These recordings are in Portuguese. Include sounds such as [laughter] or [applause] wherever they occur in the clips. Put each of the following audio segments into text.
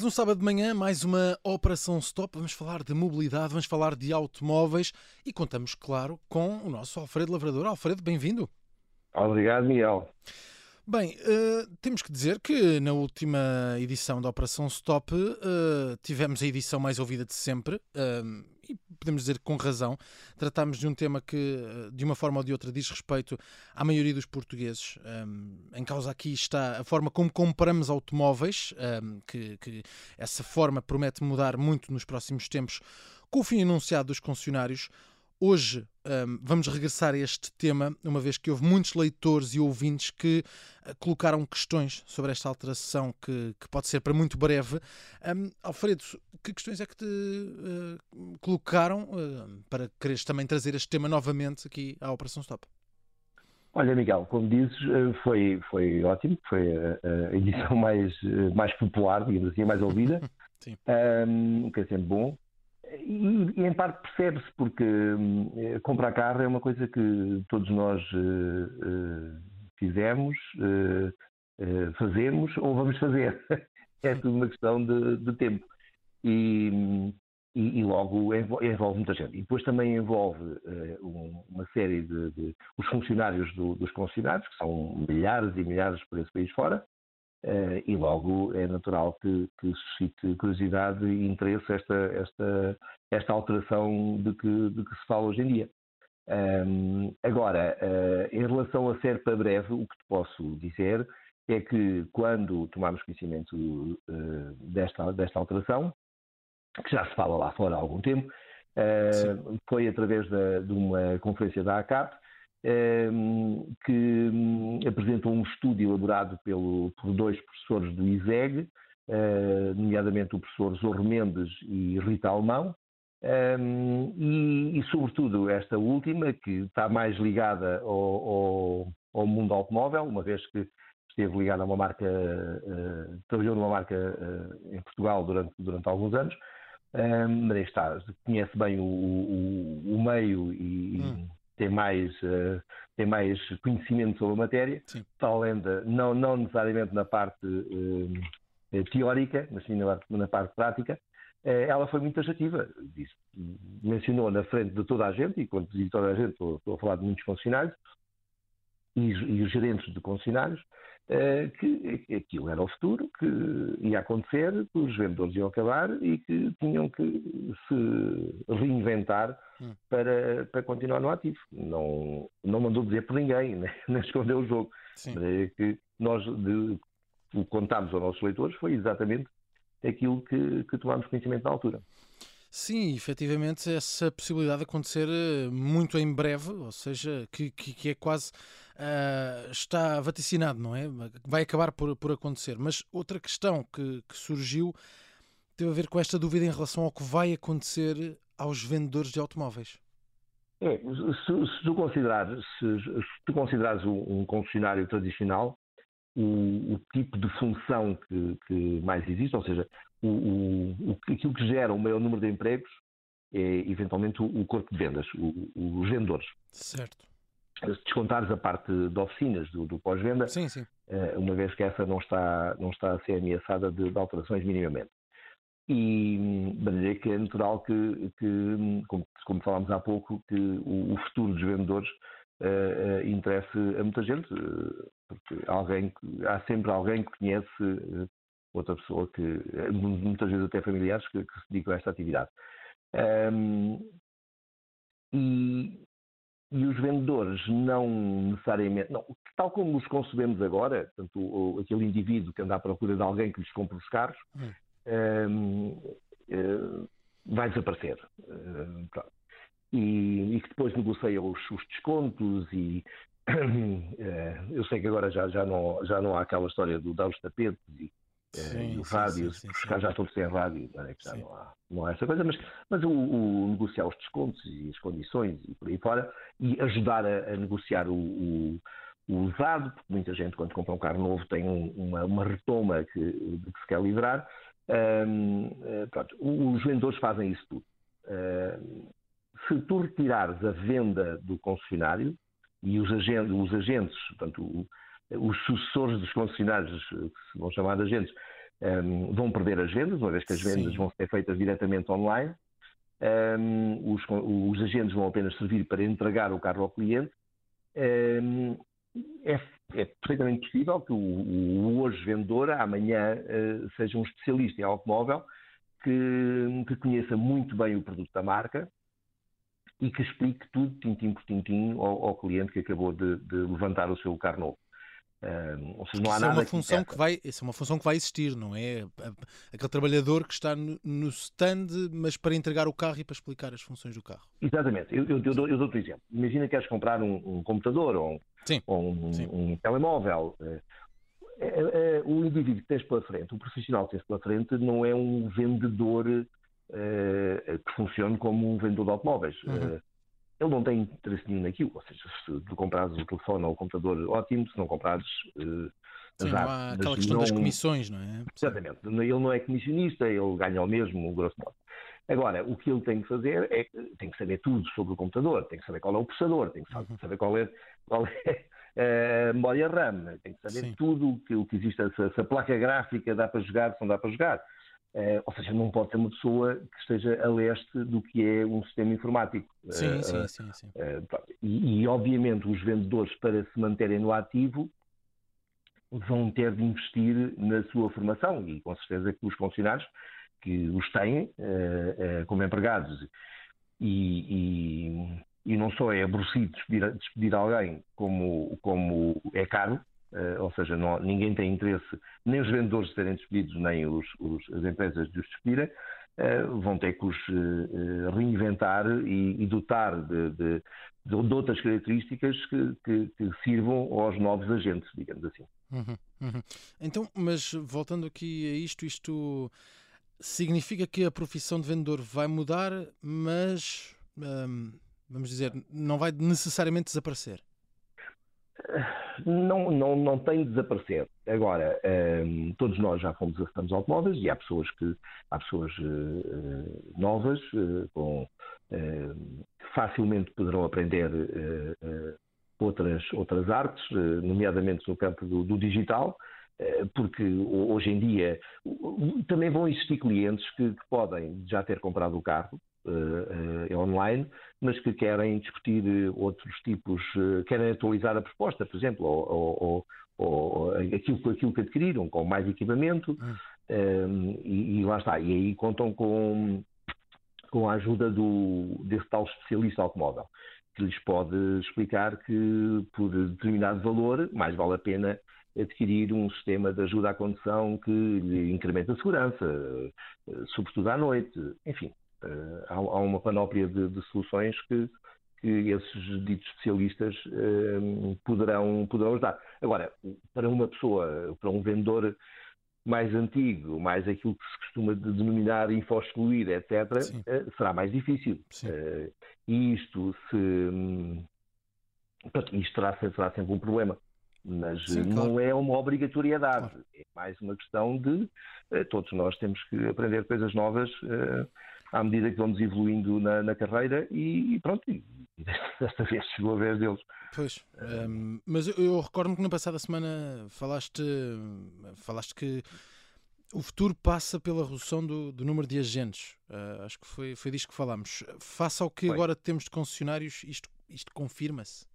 Mais um sábado de manhã, mais uma Operação Stop. Vamos falar de mobilidade, vamos falar de automóveis e contamos, claro, com o nosso Alfredo Lavrador. Alfredo, bem-vindo. Obrigado, Miguel. Bem, uh, temos que dizer que na última edição da Operação Stop uh, tivemos a edição mais ouvida de sempre uh, podemos dizer com razão. Tratámos de um tema que, de uma forma ou de outra, diz respeito à maioria dos portugueses. Um, em causa aqui está a forma como compramos automóveis, um, que, que essa forma promete mudar muito nos próximos tempos com o fim anunciado dos concessionários. Hoje um, vamos regressar a este tema, uma vez que houve muitos leitores e ouvintes que uh, colocaram questões sobre esta alteração que, que pode ser para muito breve. Um, Alfredo, que questões é que te uh, colocaram uh, para quereres também trazer este tema novamente aqui à Operação Stop? Olha, Miguel, como dizes, foi, foi ótimo, foi a, a edição [laughs] mais, mais popular, digamos assim, mais ouvida, [laughs] Sim. Um, o que é sempre bom. E, e, em parte percebe-se, porque hum, comprar carro é uma coisa que todos nós uh, uh, fizemos, uh, fazemos ou vamos fazer. [laughs] é tudo uma questão de, de tempo. E, e, e, logo envolve muita gente. E depois também envolve um, uma série de, de os funcionários do, dos concessionários, que são milhares e milhares por esse país fora, Uh, e logo é natural que, que, suscite curiosidade e interesse esta, esta, esta alteração de que, de que se fala hoje em dia. Um, agora, uh, em relação a ser para breve, o que te posso dizer é que quando tomámos conhecimento uh, desta, desta alteração, que já se fala lá fora há algum tempo, foi através da, de uma conferência da ACAP, que hum, apresentou um estudo elaborado pelo, por dois professores do ISEG, eh, nomeadamente o professor Zorro Mendes e Rita Alemão, ehm, e, e, sobretudo esta última, que está mais ligada ao, ao, ao, mundo automóvel, uma vez que esteve ligada a uma marca, uh, trabalhou numa marca uh, em Portugal durante, durante alguns anos, ehm, mas está, conhece bem o, o, o meio e, hum tem mais, uh, tem mais conhecimento sobre a matéria, Sim. além de, não, não necessariamente na parte uh, teórica, mas sim na, na parte prática, uh, ela foi muito taxativa. Disse, mencionou na frente de toda a gente, e quando digo toda a gente, estou, estou a falar de muitos funcionários, e, e os gerentes de concessionários, uh, que aquilo era o futuro, que ia acontecer, que os vendedores iam acabar e que tinham que se reinventar hum. para, para continuar no ativo. Não, não mandou dizer por ninguém, [laughs] né? nem escondeu o jogo. É que nós de, o que contámos aos nossos leitores foi exatamente aquilo que, que tomámos conhecimento na altura. Sim, efetivamente, essa possibilidade de acontecer eh, muito em breve, ou seja, que, que, que é quase. Uh, está vaticinado, não é? Vai acabar por, por acontecer. Mas outra questão que, que surgiu teve a ver com esta dúvida em relação ao que vai acontecer aos vendedores de automóveis. É, se, se, tu considerares, se, se tu considerares um, um concessionário tradicional, o, o, tipo de função que, que, mais existe, ou seja, o, o, aquilo que gera o maior número de empregos é eventualmente o, corpo de vendas, os vendedores. Certo. Se descontares a parte de oficinas do, do pós-venda, eh, uma vez que essa não está, não está a ser ameaçada de, de alterações minimamente. E de maneira que é natural que, que como, como, falámos há pouco, que o, futuro dos vendedores uh, uh, interesse a muita gente, uh, porque alguém, há sempre alguém que conhece outra pessoa que, muitas vezes até familiares, que, que se dedicam a esta atividade. Um, e, e, os vendedores não necessariamente, não, tal como os concebemos agora, portanto, o, aquele indivíduo que anda à procura de alguém que lhes compre os carros, hum. um, uh, vai desaparecer. Uh, e, e, que depois negocia os, os descontos e uh, [clears throat] eu sei que agora já, já, não, já não há aquela história do dar os tapetes e sim, uh, rádio, sim, sim, já estou sem rádio, não é que já não há, não há essa coisa, mas, mas o, o, negociar os descontos e as condições e por aí fora, e ajudar a, a negociar o, o, o, usado, porque muita gente quando compra um carro novo tem um, uma, uma retoma que, de que se quer livrar. Um, uh, eh, pronto, os vendedores fazem isso tudo. Uh, se tu retirares a venda do concessionário e os agentes, os agentes portanto, os sucessores dos concessionários, que se vão chamar de agentes, um, vão perder as vendas, uma vez que as vendas Sim. vão ser feitas diretamente online. Um, os, os, agentes vão apenas servir para entregar o carro ao cliente. Um, é, é, perfeitamente possível que o, o hoje vendedor amanhã uh, seja um especialista em automóvel que, que, conheça muito bem o produto da marca e que explique tudo, tintim por tintim, ao, ao cliente que acabou de, de levantar o seu carro novo. Ou seja, não há isso nada é uma função que, que, vai, isso é uma função que vai existir, não é? Aquele trabalhador que está no, no stand, mas para entregar o carro e para explicar as funções do carro. Exatamente. Eu, eu, eu, dou, eu dou-te um exemplo. Imagina que queres comprar um, um computador ou um, ou um, um telemóvel. É, é, é, o indivíduo que tens pela frente, o profissional que tens pela frente, não é um vendedor uh, que funcione como um vendedor de automóveis. Uhum. Ele não tem interesse nenhum naquilo. Ou seja, se tu comprares o telefone ou o computador, ótimo. Se não comprares. Uh, Sim, não há aquela questão não... das comissões, não é? Exatamente. Ele não é comissionista, ele ganha o mesmo, grosso modo. Agora, o que ele tem que fazer é tem que saber tudo sobre o computador, tem que saber qual é o processador, tem que uhum. saber qual é, qual é [laughs] a memória RAM, tem que saber Sim. tudo o que, o que existe, se, se a placa gráfica dá para jogar, se não dá para jogar. Uh, ou seja, não pode ser uma pessoa que esteja a leste do que é um sistema informático. Sim, uh, sim, sim. sim. Uh, e, e, obviamente, os vendedores, para se manterem no ativo, vão ter de investir na sua formação e, com certeza, que os funcionários que os têm como empregados e, e, e, não só é aborrecido despedir, despedir alguém como, como é caro, Uh, ou seja, não, ninguém tem interesse, nem os vendedores de serem despedidos, nem os, os, as empresas de os despedirem, uh, vão ter que os uh, reinventar e, e dotar de, de, de, outras características que, que, que, sirvam aos novos agentes, digamos assim. Uhum, uhum. Então, mas voltando aqui a isto, isto significa que a profissão de vendedor vai mudar, mas, hum, vamos dizer, não vai necessariamente desaparecer não, não, não tem de desaparecer. Agora, um, todos nós já fomos assistentes automóveis e há pessoas que há pessoas uh, novas uh, com, uh, que facilmente poderão aprender outras, outras artes, nomeadamente no campo do, do digital, porque hoje em dia também vão existir clientes que, que podem já ter comprado o carro uh, online, mas que querem discutir outros tipos, uh, querem atualizar a proposta, por exemplo, ou, ou, ou aquilo, aquilo que adquiriram, com mais equipamento, um, e, e, lá está. E aí contam com, com a ajuda do, desse tal especialista automóvel, que lhes pode explicar que por determinado valor mais vale a pena adquirir um sistema de ajuda à condução que lhe incrementa a segurança, sobretudo à noite, enfim. Uh, há, há, uma panóplia de, de soluções que, que, esses ditos especialistas uh, poderão, poderão ajudar. Agora, para uma pessoa, para um vendedor mais antigo, mais aquilo que se costuma denominar info-excluir, etc., uh, será mais difícil. e isto se. Isto será, será sempre um problema mas Sim, não claro. é uma obrigatoriedade, claro. é mais uma questão de todos nós temos que aprender coisas novas à medida que vamos evoluindo na, na carreira e, e pronto, e, [laughs] desta vez chegou a vez deles. Pois, um, mas eu, eu recordo-me que na passada semana falaste, falaste que o futuro passa pela redução do, do número de agentes. Uh, acho que foi, foi disto que falámos. Face ao que foi. agora temos de concessionários, isto, isto confirma-se?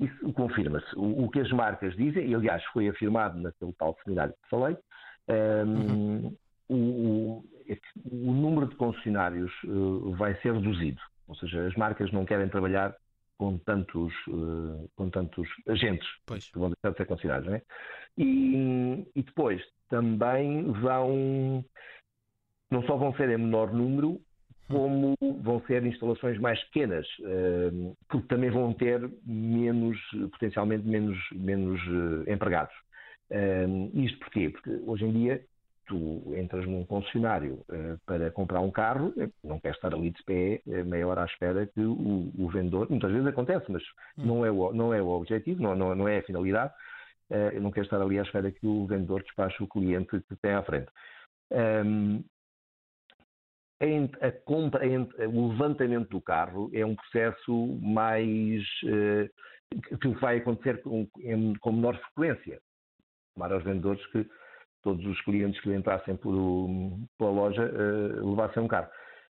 Isso confirma-se. O, o, que as marcas dizem, e aliás foi afirmado naquele tal seminário que falei, um, uhum. o, que o número de concessionários uh, vai ser reduzido. Ou seja, as marcas não querem trabalhar com tantos, uh, com tantos agentes pois. que vão deixar de ser concessionários. é? E, e, depois também vão, não só vão ser em menor número, como vão ser instalações mais pequenas, porque também vão ter menos, potencialmente menos, menos empregados. isto porquê? Porque hoje em dia tu entras num concessionário uh, para comprar um carro, eh, não queres estar ali de pé uh, meia hora à espera que o, o, vendedor, muitas vezes acontece, mas hum. não, é o, não é o objetivo, não, não, não é a finalidade, uh, não queres estar ali à espera que o vendedor despache o cliente que tem à frente. Um, a compra, o levantamento do carro é um processo mais que vai acontecer com, com menor frequência. Tomar aos vendedores que todos os clientes que entrassem por, pela loja uh, levassem um carro.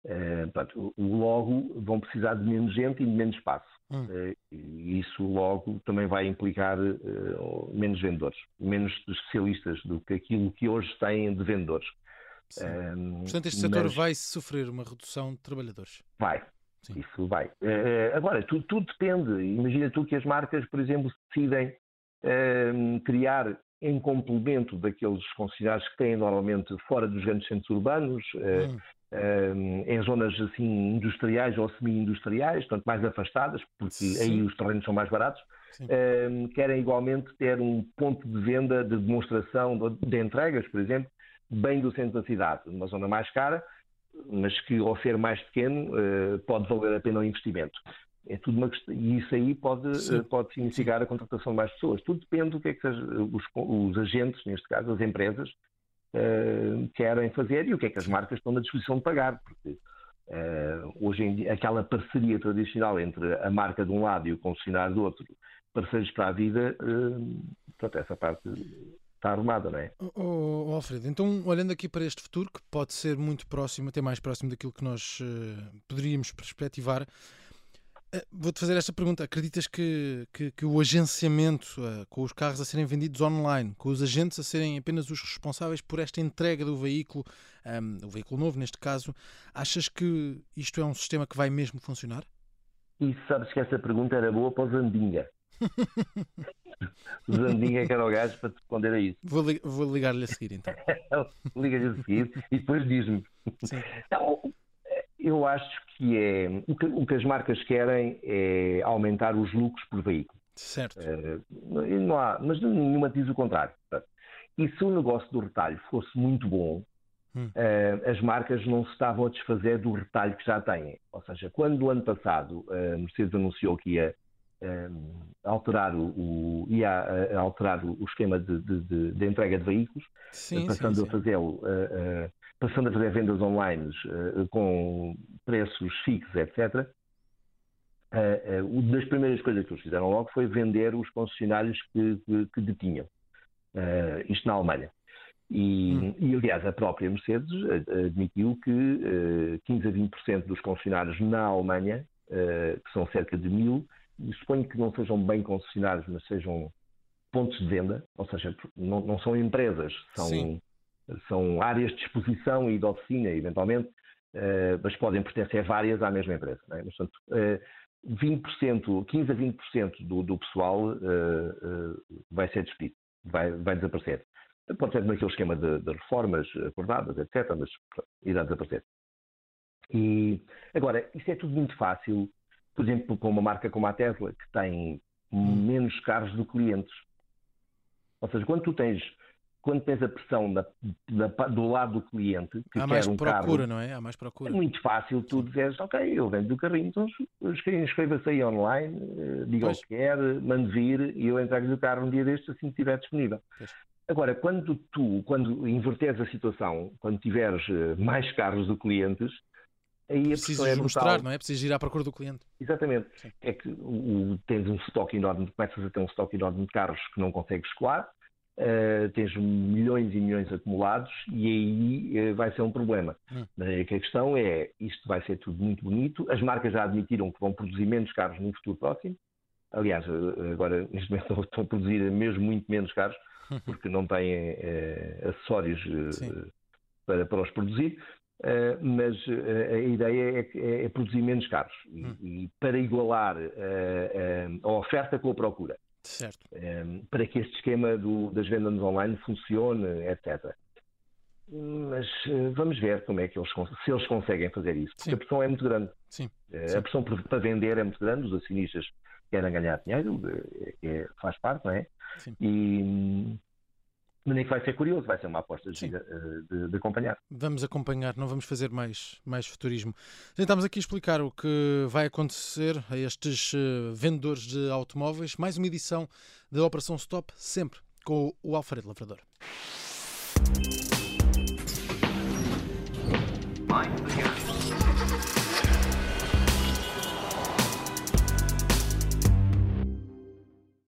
Uh, portanto, logo vão precisar de menos gente e de menos espaço. Hum. Uh, e isso logo também vai implicar uh, menos vendedores, menos especialistas do que aquilo que hoje têm de vendedores. Portanto, este setor mas... vai sofrer uma redução de trabalhadores. Vai, Sim. isso vai. agora, tudo, tudo, depende. Imagina tu que as marcas, por exemplo, decidem criar em complemento daqueles concessionários que têm normalmente fora dos grandes centros urbanos, hum em zonas assim industriais ou semi-industriais, portanto mais afastadas, porque Sim. aí os terrenos são mais baratos, querem igualmente ter um ponto de venda, de demonstração, de entregas, por exemplo, bem do centro da cidade, uma zona mais cara, mas que ao ser mais pequeno pode valer a pena o investimento. É tudo uma questão, e isso aí pode, uh, pode significar a contratação de mais pessoas. Tudo depende do que é que os, os agentes, neste caso as empresas, uh, querem fazer e o que é que as marcas estão na disposição de pagar. Porque uh, hoje em dia, aquela parceria tradicional entre a marca de um lado e o concessionário do outro, parceiros para a vida, uh, portanto, essa parte está arrumada, não é? Oh, oh, Alfredo, então olhando aqui para este futuro, que pode ser muito próximo, até mais próximo daquilo que nós uh, poderíamos perspectivar, vou-te fazer esta pergunta. Acreditas que, que, que o agenciamento uh, com os carros a serem vendidos online, com os agentes a serem apenas os responsáveis por esta entrega do veículo, um, ehm, o veículo novo neste caso, achas que isto é um sistema que vai mesmo funcionar? E sabes que essa pergunta era boa para o Zandinga. [laughs] o Zandinga que era o gajo para te responder a isso. Vou, li vou ligar-lhe a seguir então. [laughs] Liga-lhe a seguir e depois diz-me. Então, eu acho que é o que, o que, as marcas querem é aumentar os lucros por veículo. Certo. Uh, não há, mas nenhuma diz o contrário. E se o negócio do retalho fosse muito bom, hum. uh, as marcas não se estavam a desfazer do retalho que já têm. Ou seja, quando no ano passado a Mercedes anunciou que ia uh, alterar, o, o ia, alterar o, esquema de, de, de, entrega de veículos, sim, passando sim, sim. a fazê-lo passando a fazer vendas online uh, com preços fixos, etc., uh, uh, uma das primeiras coisas que eles fizeram logo foi vender os concessionários que, que, que detinham. Uh, isto na Alemanha. E, hum. e, aliás, a própria Mercedes admitiu que 15 a 20% dos concessionários na Alemanha, que são cerca de mil, e suponho que não sejam bem concessionários, mas sejam pontos de venda, ou seja, não, não são empresas, são Sim são áreas de exposição e de oficina, eventualmente, uh, mas podem pertencer várias à mesma empresa. É? Mas, portanto, uh, 20%, 15 a 20% do, do pessoal uh, vai ser despedido, vai, vai desaparecer. Pode ser naquele esquema de, de, reformas acordadas, etc., mas irá desaparecer. E, agora, isso é tudo muito fácil, por exemplo, com uma marca como a Tesla, que tem menos carros do que clientes. Ou seja, quando tu tens quando tens a pressão da, da, do lado do cliente, que Há mais um procura, carro, não é? Há mais procura. É muito fácil tu dizeres, ok, eu vendo do carrinho, então inscreva-se aí online, eh, diga pois. o que quer, mande vir e eu entrego-lhe o carro um dia destes assim que estiver disponível. Pois. Agora, quando tu, quando inverteres a situação, quando tiveres eh, mais carros do que clientes, aí a Precisas é mostrar, não é? Precisas ir à procura do cliente. Exatamente. Sim. É que o, tens um estoque enorme, começas a ter um estoque enorme de carros que não consegues escoar, Uh, tens milhões e milhões acumulados e aí uh, vai ser um problema. Hum. a questão é, isto vai ser tudo muito bonito, as marcas já admitiram que vão produzir menos carros no futuro próximo, aliás, uh, agora [laughs] neste momento estão a produzir mesmo muito menos carros, porque não têm acessórios para, para os produzir, mas a ideia é, é, é, produzir menos carros e, hum. e para igualar a oferta com a procura. Certo. Um, ehm, para que este esquema do, das vendas online funcione, etc. Mas uh, vamos ver como é que eles, se eles conseguem fazer isso. Porque Sim. a pressão é muito grande. Sim. Uh, Sim. A pressão para vender é muito grande, os acionistas querem ganhar dinheiro, é, é, faz parte, não é? Sim. E, nem que vai ser curioso, vai ser uma aposta de, de, de, acompanhar. Vamos acompanhar, não vamos fazer mais, mais futurismo. Tentamos aqui explicar o que vai acontecer a estes uh, vendedores de automóveis. Mais uma edição da Operação Stop, sempre com o Alfredo Lavrador. Mind